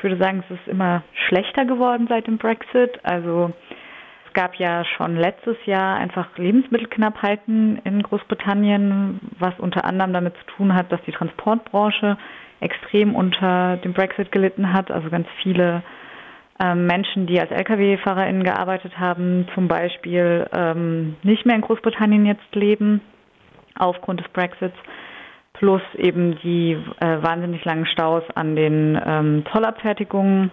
ich würde sagen, es ist immer schlechter geworden seit dem Brexit. Also es gab ja schon letztes Jahr einfach Lebensmittelknappheiten in Großbritannien, was unter anderem damit zu tun hat, dass die Transportbranche extrem unter dem Brexit gelitten hat. Also ganz viele ähm, Menschen, die als Lkw-FahrerInnen gearbeitet haben, zum Beispiel ähm, nicht mehr in Großbritannien jetzt leben aufgrund des Brexits plus eben die äh, wahnsinnig langen Staus an den ähm, Zollabfertigungen,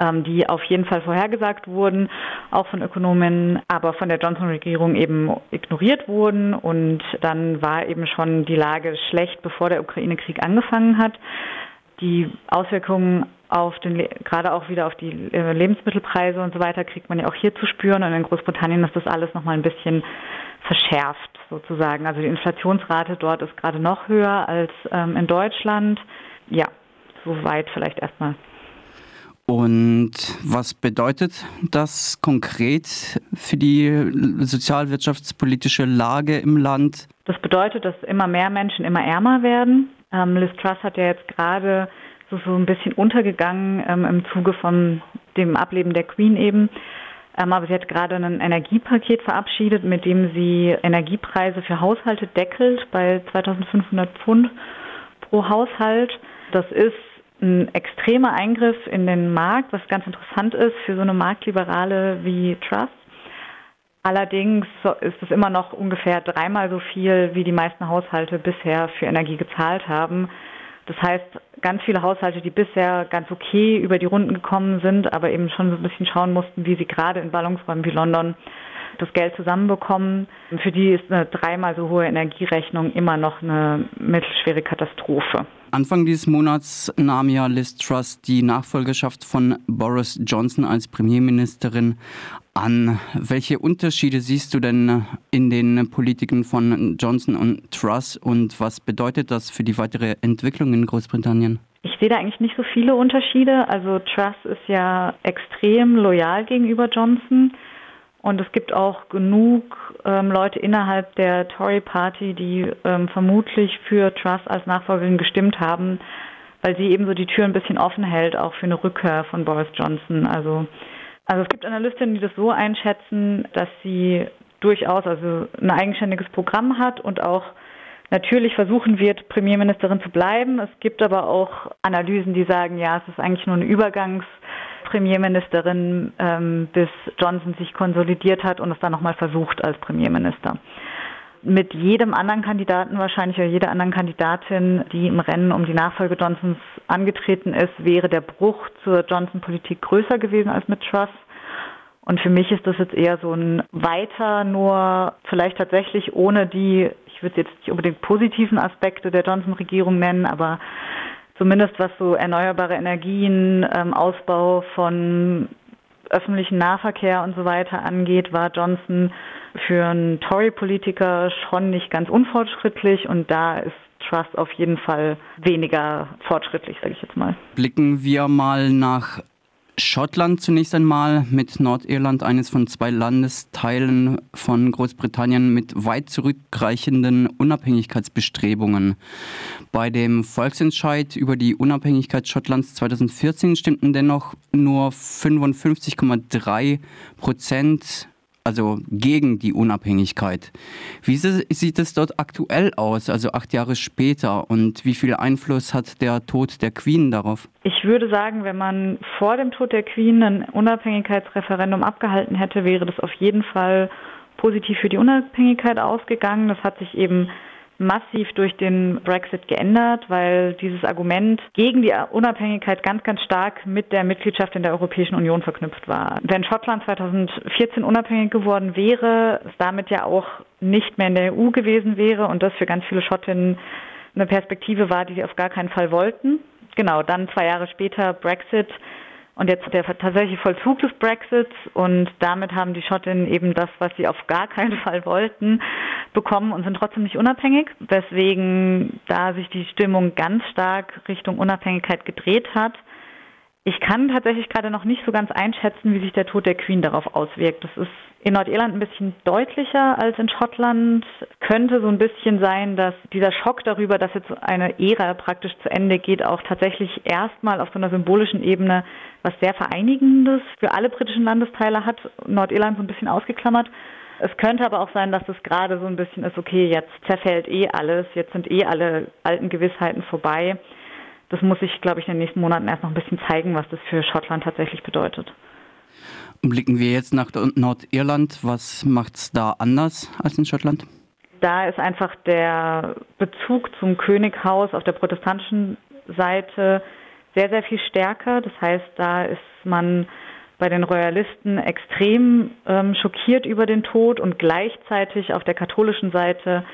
ähm, die auf jeden Fall vorhergesagt wurden, auch von Ökonomen, aber von der Johnson-Regierung eben ignoriert wurden. Und dann war eben schon die Lage schlecht, bevor der Ukraine-Krieg angefangen hat. Die Auswirkungen auf den, gerade auch wieder auf die äh, Lebensmittelpreise und so weiter kriegt man ja auch hier zu spüren. Und in Großbritannien ist das alles nochmal ein bisschen verschärft sozusagen. Also die Inflationsrate dort ist gerade noch höher als ähm, in Deutschland. Ja, soweit vielleicht erstmal. Und was bedeutet das konkret für die sozialwirtschaftspolitische Lage im Land? Das bedeutet, dass immer mehr Menschen immer ärmer werden. Ähm, Liz Truss hat ja jetzt gerade so, so ein bisschen untergegangen ähm, im Zuge von dem Ableben der Queen eben aber sie hat gerade ein Energiepaket verabschiedet, mit dem sie Energiepreise für Haushalte deckelt bei 2500 Pfund pro Haushalt. Das ist ein extremer Eingriff in den Markt, was ganz interessant ist für so eine Marktliberale wie Trust. Allerdings ist es immer noch ungefähr dreimal so viel, wie die meisten Haushalte bisher für Energie gezahlt haben. Das heißt, ganz viele Haushalte, die bisher ganz okay über die Runden gekommen sind, aber eben schon so ein bisschen schauen mussten, wie sie gerade in Ballungsräumen wie London das Geld zusammenbekommen. Für die ist eine dreimal so hohe Energierechnung immer noch eine mittelschwere Katastrophe. Anfang dieses Monats nahm ja Liz Truss die Nachfolgerschaft von Boris Johnson als Premierministerin an. Welche Unterschiede siehst du denn in den Politiken von Johnson und Truss und was bedeutet das für die weitere Entwicklung in Großbritannien? Ich sehe da eigentlich nicht so viele Unterschiede. Also Truss ist ja extrem loyal gegenüber Johnson. Und es gibt auch genug ähm, Leute innerhalb der Tory Party, die ähm, vermutlich für Truss als Nachfolgerin gestimmt haben, weil sie eben so die Tür ein bisschen offen hält, auch für eine Rückkehr von Boris Johnson. Also, also es gibt Analystinnen, die das so einschätzen, dass sie durchaus also ein eigenständiges Programm hat und auch natürlich versuchen wird, Premierministerin zu bleiben. Es gibt aber auch Analysen, die sagen, ja, es ist eigentlich nur eine Übergangs- Premierministerin, ähm, bis Johnson sich konsolidiert hat und es dann nochmal versucht als Premierminister. Mit jedem anderen Kandidaten wahrscheinlich oder jeder anderen Kandidatin, die im Rennen um die Nachfolge Johnsons angetreten ist, wäre der Bruch zur Johnson-Politik größer gewesen als mit Truss. Und für mich ist das jetzt eher so ein weiter, nur vielleicht tatsächlich ohne die, ich würde jetzt nicht unbedingt positiven Aspekte der Johnson-Regierung nennen, aber zumindest was so erneuerbare Energien, ähm, Ausbau von öffentlichen Nahverkehr und so weiter angeht, war Johnson für einen Tory-Politiker schon nicht ganz unfortschrittlich und da ist Trust auf jeden Fall weniger fortschrittlich, sage ich jetzt mal. Blicken wir mal nach Schottland zunächst einmal mit Nordirland, eines von zwei Landesteilen von Großbritannien mit weit zurückreichenden Unabhängigkeitsbestrebungen. Bei dem Volksentscheid über die Unabhängigkeit Schottlands 2014 stimmten dennoch nur 55,3 Prozent also gegen die Unabhängigkeit. Wie sieht es dort aktuell aus, also acht Jahre später? Und wie viel Einfluss hat der Tod der Queen darauf? Ich würde sagen, wenn man vor dem Tod der Queen ein Unabhängigkeitsreferendum abgehalten hätte, wäre das auf jeden Fall positiv für die Unabhängigkeit ausgegangen. Das hat sich eben massiv durch den Brexit geändert, weil dieses Argument gegen die Unabhängigkeit ganz, ganz stark mit der Mitgliedschaft in der Europäischen Union verknüpft war. Wenn Schottland 2014 unabhängig geworden wäre, es damit ja auch nicht mehr in der EU gewesen wäre und das für ganz viele Schottinnen eine Perspektive war, die sie auf gar keinen Fall wollten. Genau, dann zwei Jahre später Brexit und jetzt der tatsächliche Vollzug des Brexits und damit haben die Schottinnen eben das, was sie auf gar keinen Fall wollten, bekommen und sind trotzdem nicht unabhängig, weswegen da sich die Stimmung ganz stark Richtung Unabhängigkeit gedreht hat. Ich kann tatsächlich gerade noch nicht so ganz einschätzen, wie sich der Tod der Queen darauf auswirkt. Das ist in Nordirland ein bisschen deutlicher als in Schottland. Könnte so ein bisschen sein, dass dieser Schock darüber, dass jetzt eine Ära praktisch zu Ende geht, auch tatsächlich erstmal auf so einer symbolischen Ebene was sehr Vereinigendes für alle britischen Landesteile hat. Nordirland so ein bisschen ausgeklammert. Es könnte aber auch sein, dass es gerade so ein bisschen ist, okay, jetzt zerfällt eh alles, jetzt sind eh alle alten Gewissheiten vorbei das muss sich, glaube ich, in den nächsten Monaten erst noch ein bisschen zeigen, was das für Schottland tatsächlich bedeutet. Blicken wir jetzt nach Nordirland. Was macht es da anders als in Schottland? Da ist einfach der Bezug zum Könighaus auf der protestantischen Seite sehr, sehr viel stärker. Das heißt, da ist man bei den Royalisten extrem ähm, schockiert über den Tod und gleichzeitig auf der katholischen Seite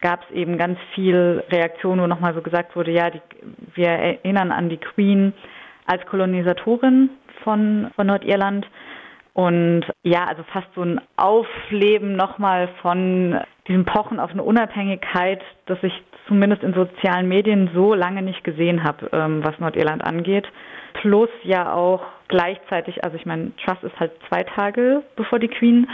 gab es eben ganz viel Reaktion, wo nochmal so gesagt wurde, ja, die, wir erinnern an die Queen als Kolonisatorin von, von Nordirland. Und ja, also fast so ein Aufleben nochmal von diesem Pochen auf eine Unabhängigkeit, das ich zumindest in sozialen Medien so lange nicht gesehen habe, ähm, was Nordirland angeht. Plus ja auch gleichzeitig, also ich meine, Truss ist halt zwei Tage bevor die Queen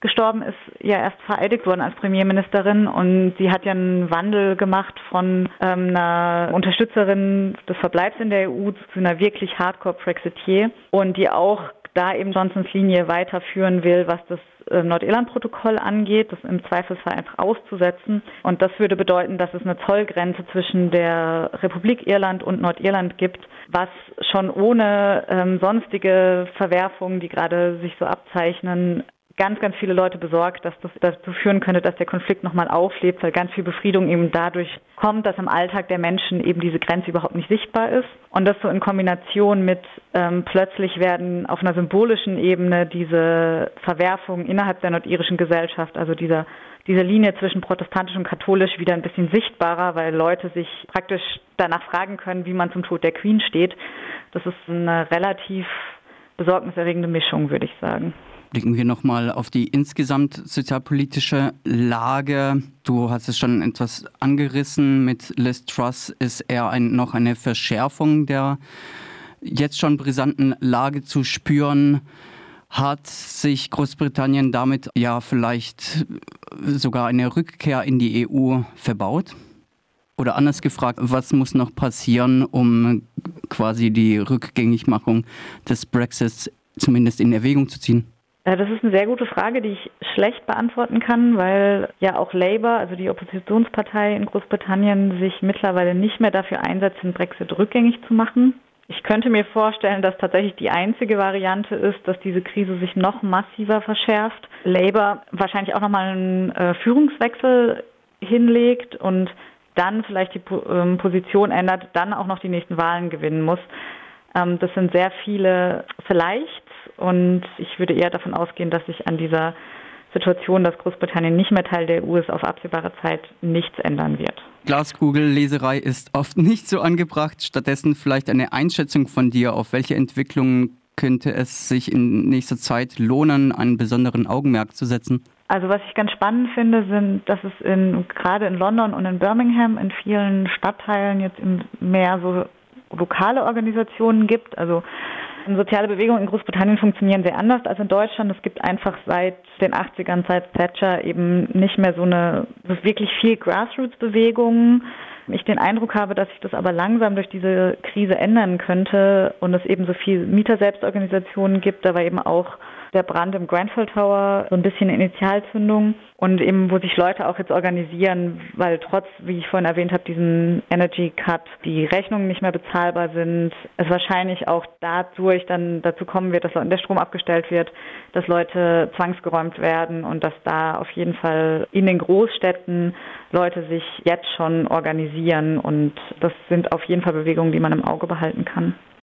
gestorben ist, ja erst vereidigt worden als Premierministerin. Und sie hat ja einen Wandel gemacht von ähm, einer Unterstützerin des Verbleibs in der EU zu einer wirklich Hardcore-Brexiteer und die auch da eben Johnsons Linie weiterführen will, was das äh, Nordirland-Protokoll angeht, das im Zweifelsfall einfach auszusetzen. Und das würde bedeuten, dass es eine Zollgrenze zwischen der Republik Irland und Nordirland gibt, was schon ohne ähm, sonstige Verwerfungen, die gerade sich so abzeichnen, ganz, ganz viele Leute besorgt, dass das dazu führen könnte, dass der Konflikt nochmal auflebt, weil ganz viel Befriedung eben dadurch kommt, dass im Alltag der Menschen eben diese Grenze überhaupt nicht sichtbar ist. Und das so in Kombination mit ähm, plötzlich werden auf einer symbolischen Ebene diese Verwerfungen innerhalb der nordirischen Gesellschaft, also dieser diese Linie zwischen protestantisch und katholisch wieder ein bisschen sichtbarer, weil Leute sich praktisch danach fragen können, wie man zum Tod der Queen steht. Das ist eine relativ besorgniserregende Mischung, würde ich sagen. Blicken wir nochmal auf die insgesamt sozialpolitische Lage. Du hast es schon etwas angerissen. Mit Liz Truss ist eher ein, noch eine Verschärfung der jetzt schon brisanten Lage zu spüren. Hat sich Großbritannien damit ja vielleicht sogar eine Rückkehr in die EU verbaut? Oder anders gefragt, was muss noch passieren, um quasi die Rückgängigmachung des Brexits zumindest in Erwägung zu ziehen? Das ist eine sehr gute Frage, die ich schlecht beantworten kann, weil ja auch Labour, also die Oppositionspartei in Großbritannien, sich mittlerweile nicht mehr dafür einsetzt, den Brexit rückgängig zu machen. Ich könnte mir vorstellen, dass tatsächlich die einzige Variante ist, dass diese Krise sich noch massiver verschärft. Labour wahrscheinlich auch nochmal einen äh, Führungswechsel hinlegt und dann vielleicht die ähm, Position ändert, dann auch noch die nächsten Wahlen gewinnen muss. Ähm, das sind sehr viele vielleicht und ich würde eher davon ausgehen, dass sich an dieser Situation, dass Großbritannien nicht mehr Teil der EU ist, auf absehbare Zeit nichts ändern wird. Glaskugelleserei ist oft nicht so angebracht. Stattdessen vielleicht eine Einschätzung von dir, auf welche Entwicklungen könnte es sich in nächster Zeit lohnen, einen besonderen Augenmerk zu setzen? Also was ich ganz spannend finde, sind, dass es in, gerade in London und in Birmingham in vielen Stadtteilen jetzt mehr so lokale Organisationen gibt. Also Soziale Bewegungen in Großbritannien funktionieren sehr anders als in Deutschland. Es gibt einfach seit den 80ern, seit Thatcher eben nicht mehr so eine so wirklich viel Grassroots-Bewegungen. Ich den Eindruck habe, dass sich das aber langsam durch diese Krise ändern könnte und es eben so viel Mieter-Selbstorganisationen gibt, aber eben auch der Brand im Grenfell Tower so ein bisschen Initialzündung und eben, wo sich Leute auch jetzt organisieren, weil trotz, wie ich vorhin erwähnt habe, diesen Energy Cut die Rechnungen nicht mehr bezahlbar sind, es wahrscheinlich auch dadurch dann dazu kommen wird, dass der Strom abgestellt wird, dass Leute zwangsgeräumt werden und dass da auf jeden Fall in den Großstädten Leute sich jetzt schon organisieren und das sind auf jeden Fall Bewegungen, die man im Auge behalten kann.